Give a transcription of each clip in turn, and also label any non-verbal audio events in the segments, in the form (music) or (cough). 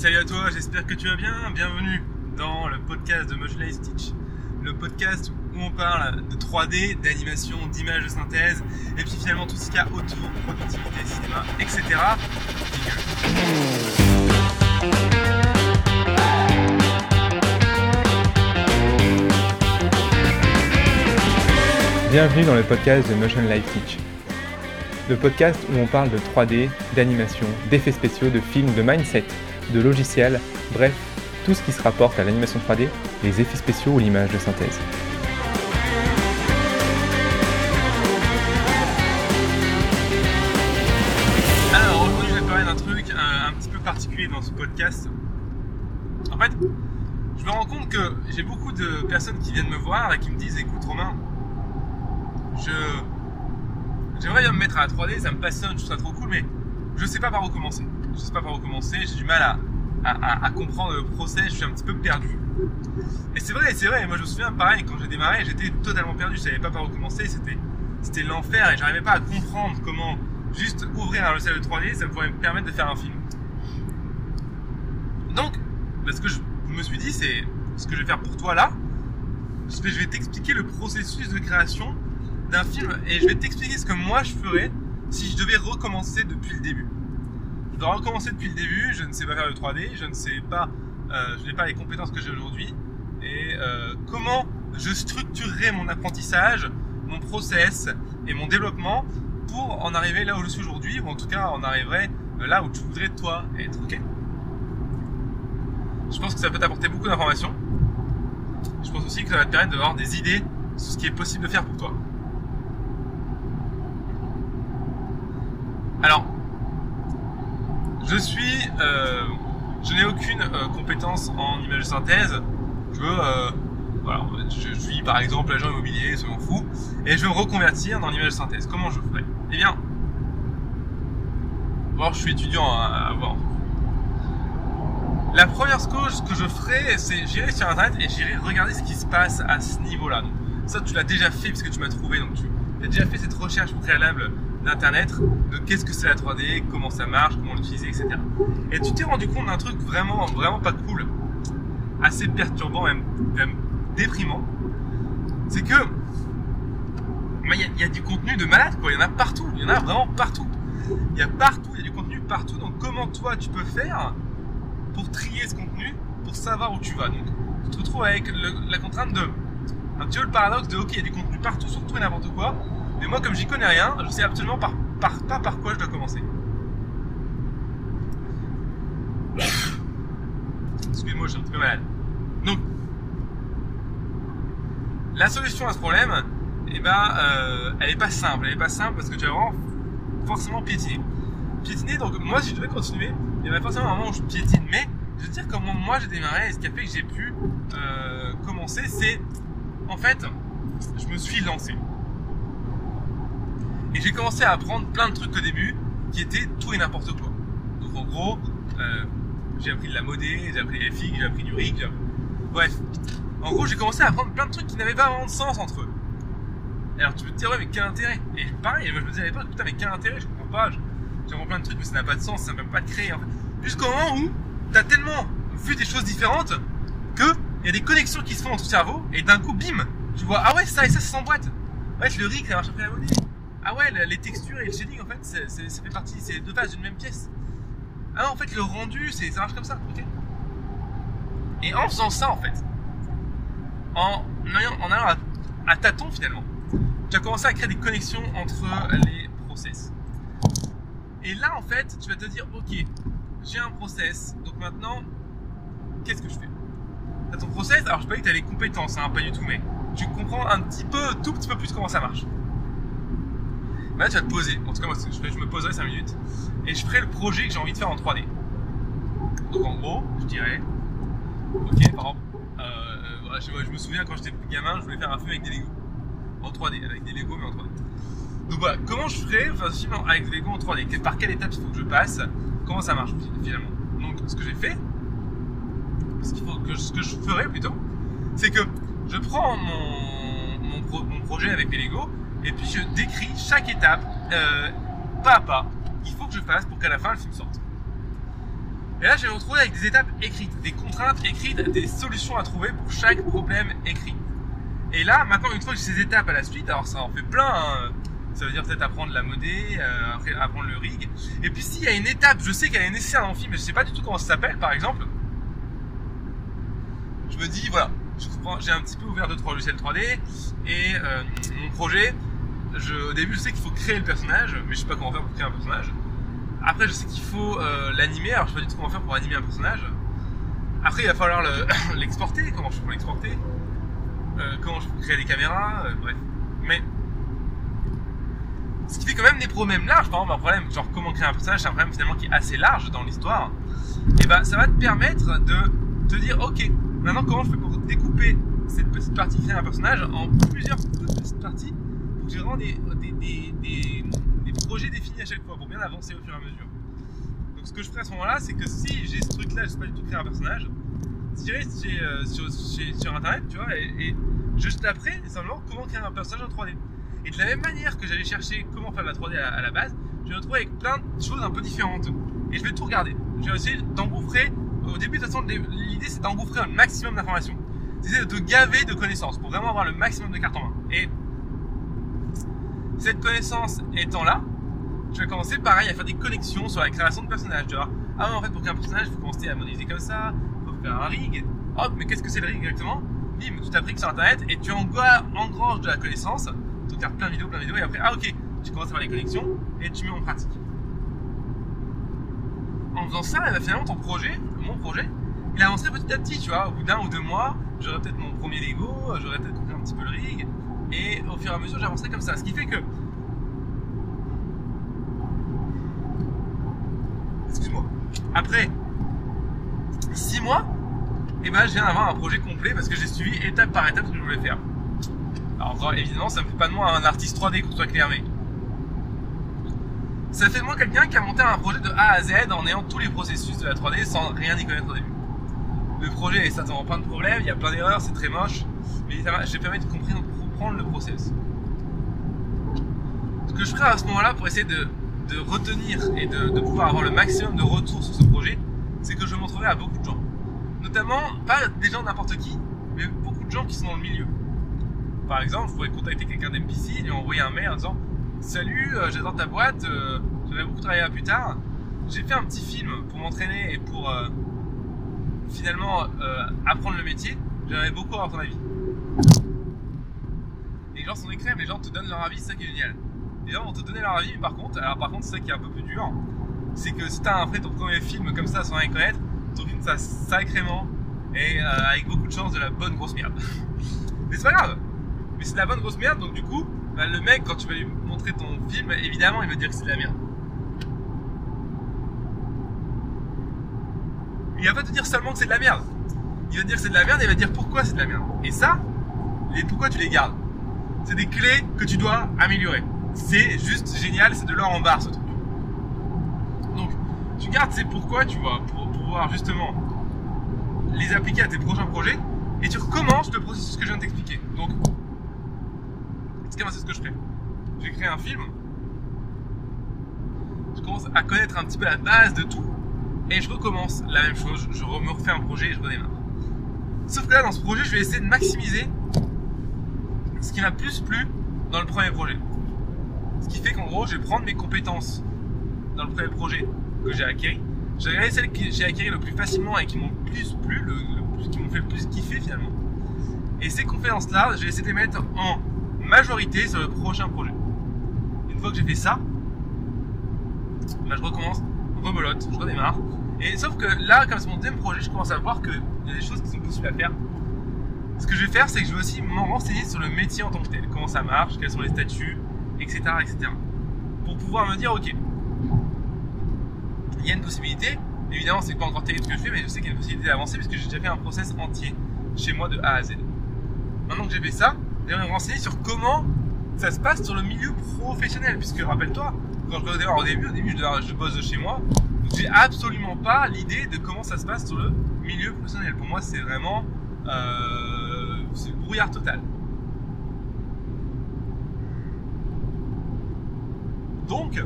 Salut à toi, j'espère que tu vas bien. Bienvenue dans le podcast de Motion Life Stitch. Le podcast où on parle de 3D, d'animation, d'images de synthèse, et puis finalement tout ce qu'il y a autour, productivité, cinéma, etc. Bienvenue dans le podcast de Motion Life Teach. Le podcast où on parle de 3D, d'animation, d'effets spéciaux, de films, de mindset, de logiciels, bref, tout ce qui se rapporte à l'animation 3D, les effets spéciaux ou l'image de synthèse. Alors aujourd'hui je vais parler d'un truc un, un petit peu particulier dans ce podcast. En fait, je me rends compte que j'ai beaucoup de personnes qui viennent me voir et qui me disent écoute Romain, je j'aimerais bien me mettre à la 3D, ça me passionne, je trouve ça trop cool, mais je sais pas par où commencer. Je sais pas par où commencer, j'ai du mal à, à, comprendre le process, je suis un petit peu perdu. Et c'est vrai, c'est vrai, moi je me souviens pareil, quand j'ai démarré, j'étais totalement perdu, je savais pas par où commencer, c'était l'enfer et j'arrivais pas à comprendre comment juste ouvrir un logiciel de 3D, ça pourrait me permettre de faire un film. Donc, bah, ce que je me suis dit, c'est ce que je vais faire pour toi là, je vais t'expliquer le processus de création d'un film et je vais t'expliquer ce que moi je ferais si je devais recommencer depuis le début. Dois recommencer depuis le début, je ne sais pas faire le 3D, je ne sais pas, euh, je n'ai pas les compétences que j'ai aujourd'hui et euh, comment je structurerais mon apprentissage, mon process et mon développement pour en arriver là où je suis aujourd'hui ou en tout cas en arriverait euh, là où tu voudrais toi être. Ok Je pense que ça peut t'apporter beaucoup d'informations. Je pense aussi que ça va te permettre d'avoir des idées sur ce qui est possible de faire pour toi. Alors, je suis, euh, je n'ai aucune euh, compétence en image synthèse. Je, euh, suis par exemple agent immobilier, ça m'en fout, et je veux me reconvertir dans l'image synthèse. Comment je ferais? Eh bien, bon, je suis étudiant à. La première chose que je ferais, c'est j'irai sur internet et j'irai regarder ce qui se passe à ce niveau-là. Ça, tu l'as déjà fait parce que tu m'as trouvé, donc tu as déjà fait cette recherche préalable d'internet de qu'est-ce que c'est la 3D, comment ça marche, comment l'utiliser, etc. Et tu t'es rendu compte d'un truc vraiment, vraiment pas cool, assez perturbant, même, déprimant. C'est que bah, il y, a- il y a du contenu de malade, quoi. Il y en a partout. Il y en a vraiment partout. Il y a partout, il y a du contenu partout. Donc comment toi tu peux faire pour trier ce contenu, pour savoir où tu vas? Donc tu te retrouves avec la contrainte de un petit peu le paradoxe de ok, il y a du contenu partout, sur tout et n'importe quoi. Mais moi, comme j'y connais rien, je sais absolument par, pas par quoi je dois commencer. Excuse-moi, je suis un petit peu malade. Donc, la solution à ce problème, eh ben, euh, elle est pas simple. Elle est pas simple parce que tu vas vraiment forcément piétiner. Piétiner, donc moi, si je devais continuer, il y aurait forcément un moment où je piétine. Mais je veux dire comment moi j'ai démarré et ce qui a fait que j'ai pu euh, commencer, c'est en fait, je me suis lancé. Et j'ai commencé à apprendre plein de trucs au début qui étaient tout et n'importe quoi. Donc en gros, euh, j'ai appris de la modée, j'ai appris FX, j'ai appris du rig, Bref. En gros, j'ai commencé à apprendre plein de trucs qui n'avaient pas vraiment de sens entre eux. Alors tu peux te dire, ouais, mais quel intérêt? Et pareil, moi je me disais à l'époque, putain, mais quel intérêt? Je comprends pas. J'apprends plein de trucs, mais ça n'a pas de sens, ça ne peut pas te créer. En fait. Jusqu'au moment où t'as tellement vu des choses différentes que il y a des connexions qui se font ton cerveau et d'un coup, bim Tu vois, ah ouais, ça et ça, ça s'emboîte. Ouais, le rig, ça marche après la modée. Ah ouais, les textures et le shading, en fait, ça fait partie, c'est deux faces d'une même pièce. Ah non, en fait, le rendu, ça marche comme ça, ok Et en faisant ça, en fait, en en allant à, à tâtons, finalement, tu as commencé à créer des connexions entre les process. Et là, en fait, tu vas te dire, ok, j'ai un process, donc maintenant, qu'est-ce que je fais? T'as ton process, alors je peux pas que t'as les compétences, hein, pas du tout, mais tu comprends un petit peu, tout petit peu plus comment ça marche. Là, tu vas te poser. En tout cas, moi, je, me poserai 5 minutes et je ferai le projet que j'ai envie de faire en 3D. Donc, en gros, je dirais, ok, par exemple, euh, voilà, je, me souviens quand j'étais gamin, je voulais faire un film avec des Lego. En 3D, avec des Lego, mais en 3D. Donc voilà, comment je ferais enfin, film avec des Lego en 3D Que- Par quelle étape il faut que je passe? Comment ça marche finalement? Donc, ce que j'ai fait, ce, que, je ferais plutôt, c'est que je prends mon, mon, pro- mon projet avec mes Lego et puis je décris chaque étape, euh, pas à pas, qu'il faut que je fasse pour qu'à la fin le film sorte. Et là, je vais me retrouver avec des étapes écrites, des contraintes écrites, des solutions à trouver pour chaque problème écrit. Et là, maintenant, une fois que j'ai ces étapes à la suite, alors ça en fait plein, hein, ça veut dire peut-être apprendre la modée, euh, apprendre le rig. Et puis s'il y a une étape, je sais qu'elle est nécessaire dans le film, mais je sais pas du tout comment ça s'appelle, par exemple. Je me dis, voilà, j'ai un petit peu ouvert deux trois logiciels 3D et euh, mon projet, je, au début, je sais qu'il faut créer le personnage, mais je sais pas comment faire pour créer un personnage. Après, je sais qu'il faut euh, l'animer, alors je sais pas du tout comment faire pour animer un personnage. Après, il va falloir (coughs) l'exporter, comment je peux l'exporter, euh, comment je peux créer les caméras, euh, bref. Mais ce qui fait quand même des problèmes larges, par exemple un problème genre comment créer un personnage, c'est un problème finalement qui est assez large dans l'histoire, et ben ça va te permettre de te dire ok, maintenant comment je fais pour découper cette petite partie créer un personnage en plusieurs petites parties pour j'ai vraiment des, des, projets définis à chaque fois pour bien avancer au fur et à mesure. Donc ce que je ferai à ce moment-là, c'est que si j'ai ce truc là, je sais pas du tout créer un personnage, j'irai euh, sur, sur, internet, tu vois, et, je taperai simplement comment créer un personnage en 3D. Et de la même manière que j'allais chercher comment faire la 3D à, la base, je vais me retrouver avec plein de choses un peu différentes. Et je vais tout regarder. Je vais essayer d'engouffrer. Au début, de toute façon, l'idée c'est d'engouffrer un maximum d'informations. C'est de te gaver de connaissances pour vraiment avoir le maximum de cartes en main. Et cette connaissance étant là, je vais commencer pareil à faire des connexions sur la création de personnages. Tu vois, ah en fait pour créer un personnage, il faut commencer à modéliser comme ça, il faut faire un rig. Hop, mais qu'est-ce que c'est le rig exactement? Bim, tu t'appliques sur internet et tu engranges de la connaissance tu regardes plein de vidéos, plein de vidéos, et après, ah ok, tu commences à faire les connexions et tu mets en pratique. En faisant ça, eh ben, finalement, ton projet, mon projet, il avancerait petit à petit, tu vois. Au bout d'un ou deux mois, j'aurais peut-être mon premier Lego, j'aurais peut-être compris un petit peu le rig, et au fur et à mesure, j'avancerai comme ça. Ce qui fait que. Excuse-moi. Après six mois, et eh ben, je viens d'avoir un projet complet parce que j'ai suivi étape par étape ce que je voulais faire. Alors évidemment, ça ne fait pas de moi un artiste 3D, qu'on soit clair, mais ça fait de moi quelqu'un qui a monté un projet de A à Z en ayant tous les processus de la 3D sans rien y connaître au début. Le projet est certainement plein de problèmes, il y a plein d'erreurs, c'est très moche, mais j'ai permis de comprendre le process. Ce que je ferai à ce moment-là pour essayer de, retenir et de, pouvoir avoir le maximum de retours sur ce projet, c'est que je montrerai à beaucoup de gens. Notamment, pas des gens n'importe qui, mais beaucoup de gens qui sont dans le milieu par exemple, je pourrais contacter quelqu'un d'MPC, lui envoyer un mail en disant Salut, euh, j'adore ta boîte, euh, j'aimerais beaucoup travailler là plus tard. J'ai fait un petit film pour m'entraîner et pour euh, finalement apprendre le métier. J'aimerais beaucoup avoir ton avis. Les gens sont des crèmes, les gens te donnent leur avis, c'est ça qui est génial. Les gens vont te donner leur avis, mais par contre, alors par contre, c'est ça qui est un peu plus dur, c'est que si t'as fait ton premier film comme ça sans rien connaître, ton film ça sacrément et avec beaucoup de chance de la bonne grosse merde. (laughs) mais c'est pas grave, mais c'est de la bonne grosse merde, donc du coup, bah, le mec, quand tu vas lui montrer ton film, évidemment, il va dire que c'est de la merde. Il va pas te dire seulement que c'est de la merde. Il va te dire que c'est de la merde et il va dire pourquoi c'est de la merde. Et ça, les pourquoi tu les gardes. C'est des clés que tu dois améliorer. C'est juste génial, c'est de l'or en barre ce truc. Donc, tu gardes ces pourquoi, tu vois, pour pouvoir justement les appliquer à tes prochains projets et tu recommences le processus que je viens de t'expliquer. Donc, c'est ce que je fais. J'ai créé un film. Je commence à connaître un petit peu la base de tout. Et je recommence la même chose. Je me refais un projet et je redémarre. Sauf que là, dans ce projet, je vais essayer de maximiser ce qui m'a plus plu dans le premier projet. Ce qui fait qu'en gros, je vais prendre mes compétences dans le premier projet que j'ai acquis. Je vais regarder celles que j'ai acquis le plus facilement et qui m'ont plus plu, qui m'ont fait le plus kiffer finalement. Et ces compétences-là, je vais essayer de les mettre en majorité sur le prochain projet. Une fois que j'ai fait ça, bah, je recommence, rebelote, je redémarre. Et sauf que là, comme c'est mon deuxième projet, je commence à voir qu'il y a des choses qui sont possibles à faire. Ce que je vais faire, c'est que je vais aussi m'en renseigner sur le métier en tant que tel, comment ça marche, quels sont les statuts, etc., etc. Pour pouvoir me dire, ok, il y a une possibilité. Évidemment, c'est pas encore terrible ce que je fais, mais je sais qu'il y a une possibilité d'avancer puisque j'ai déjà fait un process entier chez moi de A à Z. Maintenant que j'ai fait ça, me renseigner sur comment ça se passe sur le milieu professionnel. Puisque rappelle-toi, quand je regarde au début, au début je, je bosse de chez moi, j'ai absolument pas l'idée de comment ça se passe sur le milieu professionnel. Pour moi, c'est vraiment euh, c'est brouillard total. Donc,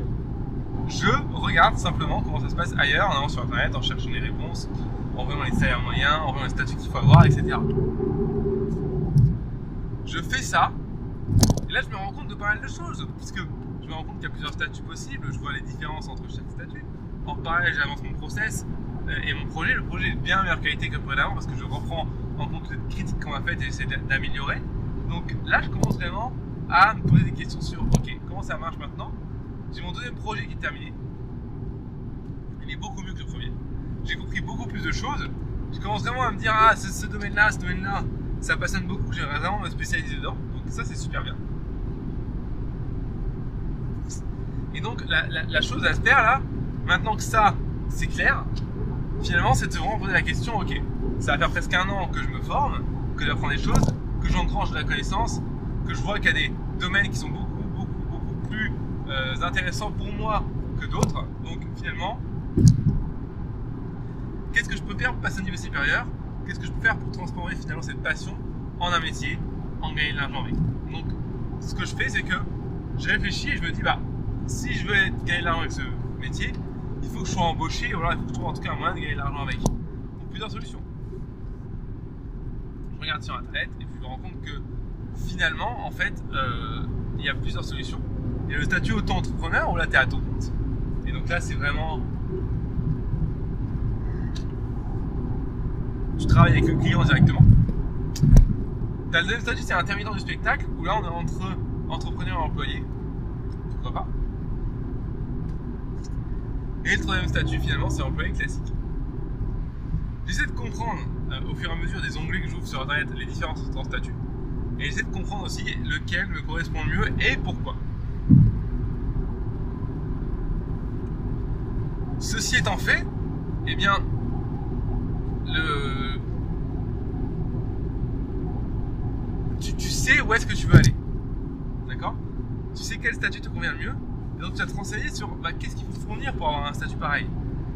je regarde simplement comment ça se passe ailleurs, en allant sur internet, en cherchant les réponses, en voyant les salaires moyens, en voyant les statuts qu'il faut avoir, etc. Je fais ça, et là je me rends compte de pas mal de choses, puisque je me rends compte qu'il y a plusieurs statuts possibles, je vois les différences entre chaque statut. En parallèle, j'avance mon process euh, et mon projet. Le projet est de bien meilleure qualité que précédemment parce que je reprends en compte les critiques qu'on m'a faites et j'essaie d'améliorer. Donc là, je commence vraiment à me poser des questions sur ok, comment ça marche maintenant? J'ai mon deuxième projet qui est terminé. Il est beaucoup mieux que le premier. J'ai compris beaucoup plus de choses. Je commence vraiment à me dire ah, ce, domaine-là, ce domaine-là, ça passionne beaucoup, j'aimerais vraiment me spécialiser dedans. Donc ça, c'est super bien. Et donc, la, chose à faire là, maintenant que ça, c'est clair, finalement, c'est de vraiment poser la question ok, ça va faire presque un an que je me forme, que j'apprends des choses, que j'engrange de la connaissance, que je vois qu'il y a des domaines qui sont beaucoup, beaucoup, beaucoup plus euh, intéressants pour moi que d'autres. Donc, finalement, qu'est-ce que je peux faire pour passer au niveau supérieur? Qu'est-ce que je peux faire pour transformer finalement cette passion en un métier, en gagner de l'argent avec? Donc, ce que je fais, c'est que je réfléchis et je me dis, bah, si je veux gagner de l'argent avec ce métier, il faut que je sois embauché, ou alors il faut que je trouve en tout cas un moyen de gagner de l'argent avec. Donc plusieurs solutions. Regarde sur internet et puis je me rends compte que finalement, en fait, euh, il y a plusieurs solutions. Il y a le statut auto-entrepreneur où là tu es à ton compte. Et donc là, c'est vraiment. Tu travailles avec le client directement. Tu as le deuxième statut, c'est intermittent du spectacle où là on est entre entrepreneur et employé. Pourquoi pas? Et le troisième statut, finalement, c'est employé classique. J'essaie de comprendre, euh, au fur et à mesure des onglets que j'ouvre sur Internet, les différences entre statuts. Et j'essaie de comprendre aussi lequel me correspond le mieux et pourquoi. Ceci étant fait, eh bien, le... Tu, sais où est-ce que tu veux aller. D'accord? Tu sais quel statut te convient le mieux et donc tu vas te renseigner sur bah, qu'est-ce qu'il faut fournir pour avoir un statut pareil.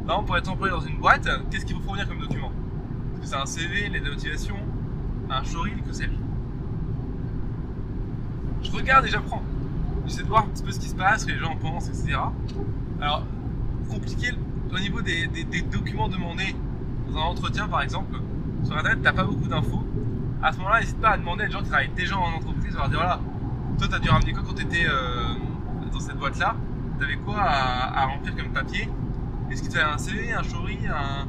Par exemple, pour être employé dans une boîte, qu'est-ce qu'il faut fournir comme document? Que c'est un CV, les motivation, un showreel, que sais-je Je regarde et j'apprends. J'essaie de voir un petit peu ce qui se passe, ce que les gens pensent, etc. Alors, compliqué au niveau des, documents demandés dans un entretien, par exemple, sur Internet, t'as pas beaucoup d'infos. À ce moment-là, n'hésite pas à demander à des gens qui travaillent déjà en entreprise, leur dire voilà, toi, t'as dû ramener quoi quand t'étais euh, dans cette boîte-là, tu avais quoi à, remplir comme papier? Est-ce qu'il te fallait un CV, un chori, un...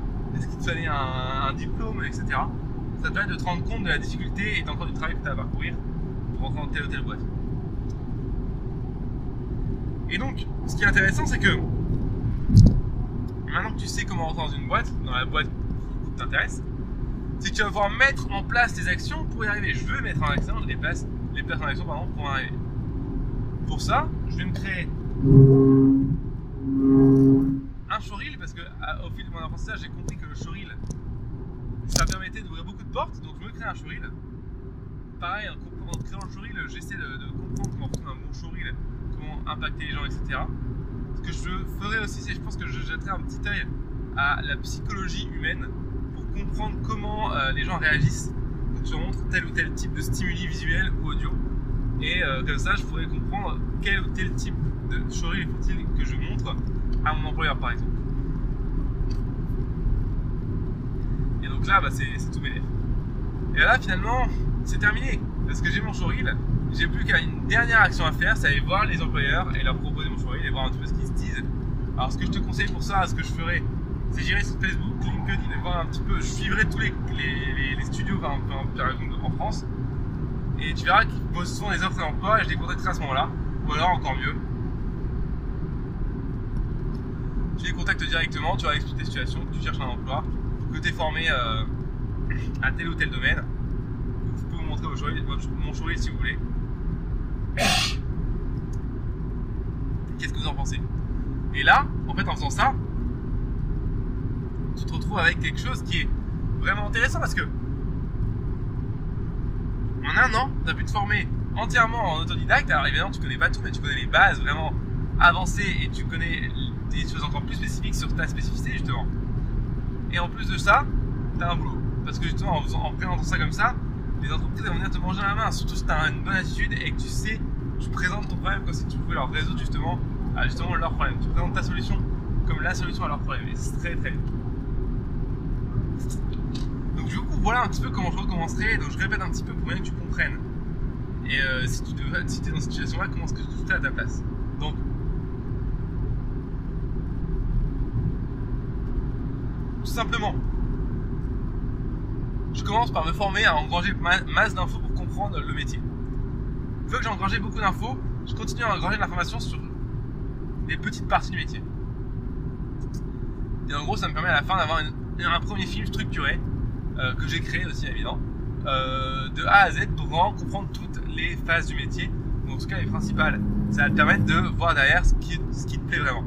qu'il te fallait un, diplôme, etc. Ça te permet de te rendre compte de la difficulté et encore du travail que tu as à parcourir pour rentrer dans telle ou telle boîte. Et donc, ce qui est intéressant, c'est que maintenant que tu sais comment rentrer dans une boîte, dans la boîte qui t'intéresse, c'est que tu vas pouvoir mettre en place des actions pour y arriver. Je veux mettre en action les places, les places en action pardon, pour y arriver pour ça, je vais me créer un parce que au fil de mon apprentissage, j'ai compris que le showreel ça permettait d'ouvrir beaucoup de portes. Donc je me crée un showreel. Pareil, en, créant le showreel, j'essaie de, comprendre comment fonctionne un bon showreel, comment impacter les gens, etc. Ce que je ferai aussi, c'est je pense que je jetterai un petit œil à la psychologie humaine pour comprendre comment euh, les gens réagissent quand tu montres tel ou tel type de stimuli visuel ou audio. Et euh, comme ça, je pourrais comprendre quel ou tel type de showreel faut-il que je montre à mon employeur, par exemple. Et donc là, bah, c'est tout bénéfique. Et là, finalement, c'est terminé. Parce que j'ai mon showreel, j'ai plus qu'à une dernière action à faire, c'est aller voir les employeurs et leur proposer mon showreel et voir un petit peu ce qu'ils se disent. Alors, ce que je te conseille pour ça, ce que je ferai, c'est j'irai sur Facebook, LinkedIn et voir un petit peu. Je suivrai tous les, studios par en France et tu verras qu'ils posent souvent des offres d'emploi et je les contacterai à ce moment-là. Ou alors, encore mieux, tu les contactes directement, tu leur expliques tes situations, que tu cherches un emploi, que tu es formé euh, à tel ou tel domaine. Vous pouvez vous montrer mon showreel si vous voulez. Qu'est-ce que vous en pensez? Et là, en fait, en faisant ça, tu te retrouves avec quelque chose qui est vraiment intéressant parce que en un an, tu as pu te former entièrement en autodidacte. Alors évidemment, tu connais pas tout, mais tu connais les bases vraiment avancées et tu connais des choses encore plus spécifiques sur ta spécificité justement. Et en plus de ça, tu as un boulot. Parce que justement, en, en présentant ça comme ça, les entreprises vont venir te manger la main. Surtout si tu as une bonne attitude et que tu sais, tu présentes ton problème comme si tu pouvais leur résoudre justement à justement leurs problèmes. Tu présentes ta solution comme la solution à leurs problèmes. Et c'est très très bien. Donc du coup, voilà un petit peu comment je recommencerai. Donc je répète un petit peu pour bien que tu comprennes. Et euh, si tu es dans cette situation-là, comment est-ce que tu fais à ta place? Donc, simplement, je commence par me former à engranger masse d'infos pour comprendre le métier. Fois que j'ai engrangé beaucoup d'infos, je continue à engranger de l'information sur des petites parties du métier. Et en gros, ça me permet à la fin d'avoir un premier film structuré euh, que j'ai créé aussi, évidemment, euh, de A à Z pour vraiment comprendre toutes les phases du métier. En tout cas, les principales. Ça va te permettre de voir derrière ce qui te plaît vraiment.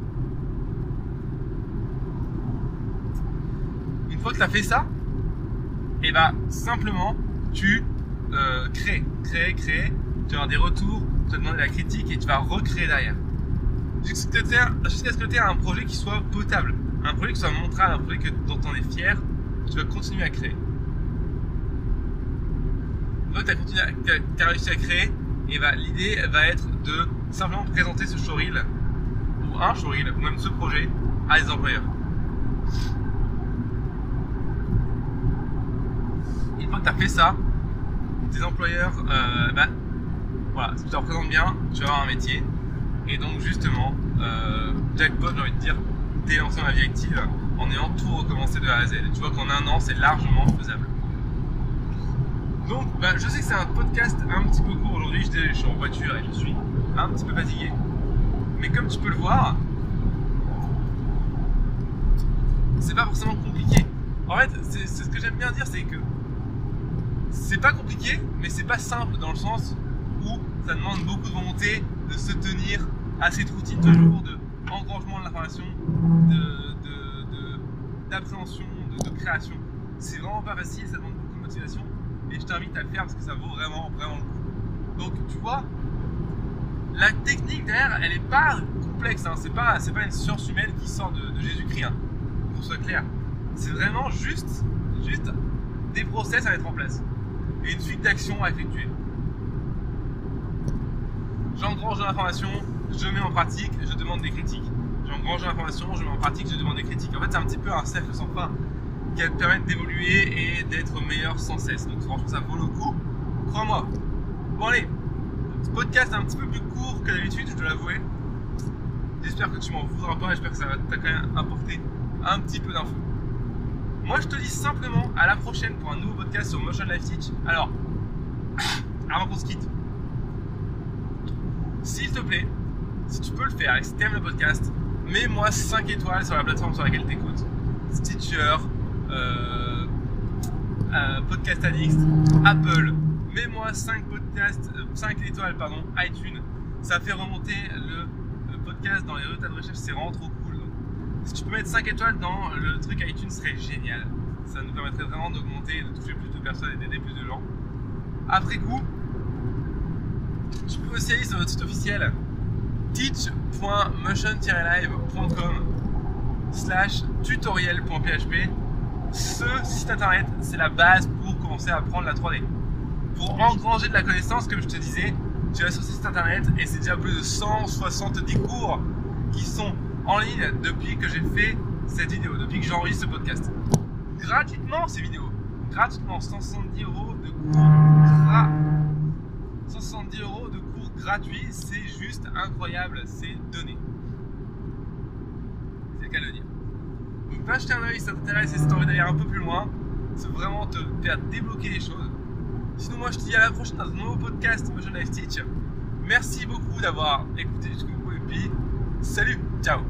Une fois que tu as fait ça, et bah simplement tu euh, crées, crées, crées, tu avoir des retours, tu vas demander la critique et tu vas recréer derrière. Jusqu'à ce que tu aies un projet qui soit potable, un projet qui soit montrable, un projet que, dont on est fier, tu vas continuer à créer. Donc tu as, réussi à créer, et bah, l'idée va être de simplement présenter ce showreel, ou un showreel, ou même ce projet, à des employeurs. Une fois tu as fait ça, tes employeurs, euh, bah, voilà, tu te représentes bien, tu vas avoir un métier. Et donc justement, euh, jackpot, j'ai envie de dire, t'es lancé dans la vie active en ayant tout recommencé de A à Z. Et tu vois qu'en un an, c'est largement faisable. Donc, bah, je sais que c'est un podcast un petit peu court aujourd'hui. Je, suis en voiture et je suis un petit peu fatigué. Mais comme tu peux le voir, c'est pas forcément compliqué. En fait, c'est ce que j'aime bien dire, c'est que c'est pas compliqué, mais c'est pas simple dans le sens où ça demande beaucoup de volonté de se tenir à cette routine toujours de de l'information, d'appréhension, de, de, création. C'est vraiment pas facile, ça demande beaucoup de motivation et je t'invite à le faire parce que ça vaut vraiment, vraiment le coup. Donc tu vois, la technique derrière, elle est pas complexe, hein. c'est pas, pas une science humaine qui sort de, Jésus-Christ, hein, pour soit clair. C'est vraiment juste, juste des process à mettre en place et une suite d'actions à effectuer. J'engrange de l'information, je mets en pratique, je demande des critiques. J'engrange de l'information, je mets en pratique, je demande des critiques. En fait, c'est un petit peu un cercle sans fin qui va te permettre d'évoluer et d'être meilleur sans cesse. Donc franchement, ça vaut le coup. Crois-moi. Bon allez, ce podcast est un petit peu plus court que d'habitude, je dois l'avouer. J'espère que tu m'en voudras pas, j'espère que ça t'a quand même apporté un petit peu d'infos. Moi, je te dis simplement à la prochaine pour un nouveau podcast sur Motion Life Teach. Alors, (coughs) avant qu'on se quitte, s'il te plaît, si tu peux le faire et si tu aimes le podcast, mets-moi 5 étoiles sur la plateforme sur laquelle tu écoutes. Stitcher, euh, euh, Podcast Addict, Apple. Mets-moi 5 podcasts, 5 euh, étoiles, pardon, iTunes. Ça fait remonter le podcast dans les résultats de recherche, c'est vraiment trop cool. Si tu peux mettre 5 étoiles dans le truc iTunes, serait génial. Ça nous permettrait vraiment d'augmenter, de toucher plus de personnes et d'aider plus de gens. Après coup, tu peux aussi aller sur notre site officiel teach.motion-live.com slash tutoriel.php. Ce site internet, c'est la base pour commencer à apprendre la 3D. Pour engranger de la connaissance, comme je te disais, tu vas sur ce site internet et c'est déjà plus de 170 cours qui sont en ligne depuis que j'ai fait cette vidéo, depuis que j'enregistre ce podcast. Gratuitement ces vidéos. Gratuitement, 170 euros de cours 170 euros de cours gratuits, c'est juste incroyable, c'est donné. C'est le cas de le dire. Donc va jeter un oeil si ça t'intéresse et si t'as envie d'aller un peu plus loin, c'est vraiment te faire débloquer les choses. Sinon moi je te dis à la prochaine dans un nouveau podcast Motion Life Teach. Merci beaucoup d'avoir écouté jusqu'au bout et puis Salut, ciao.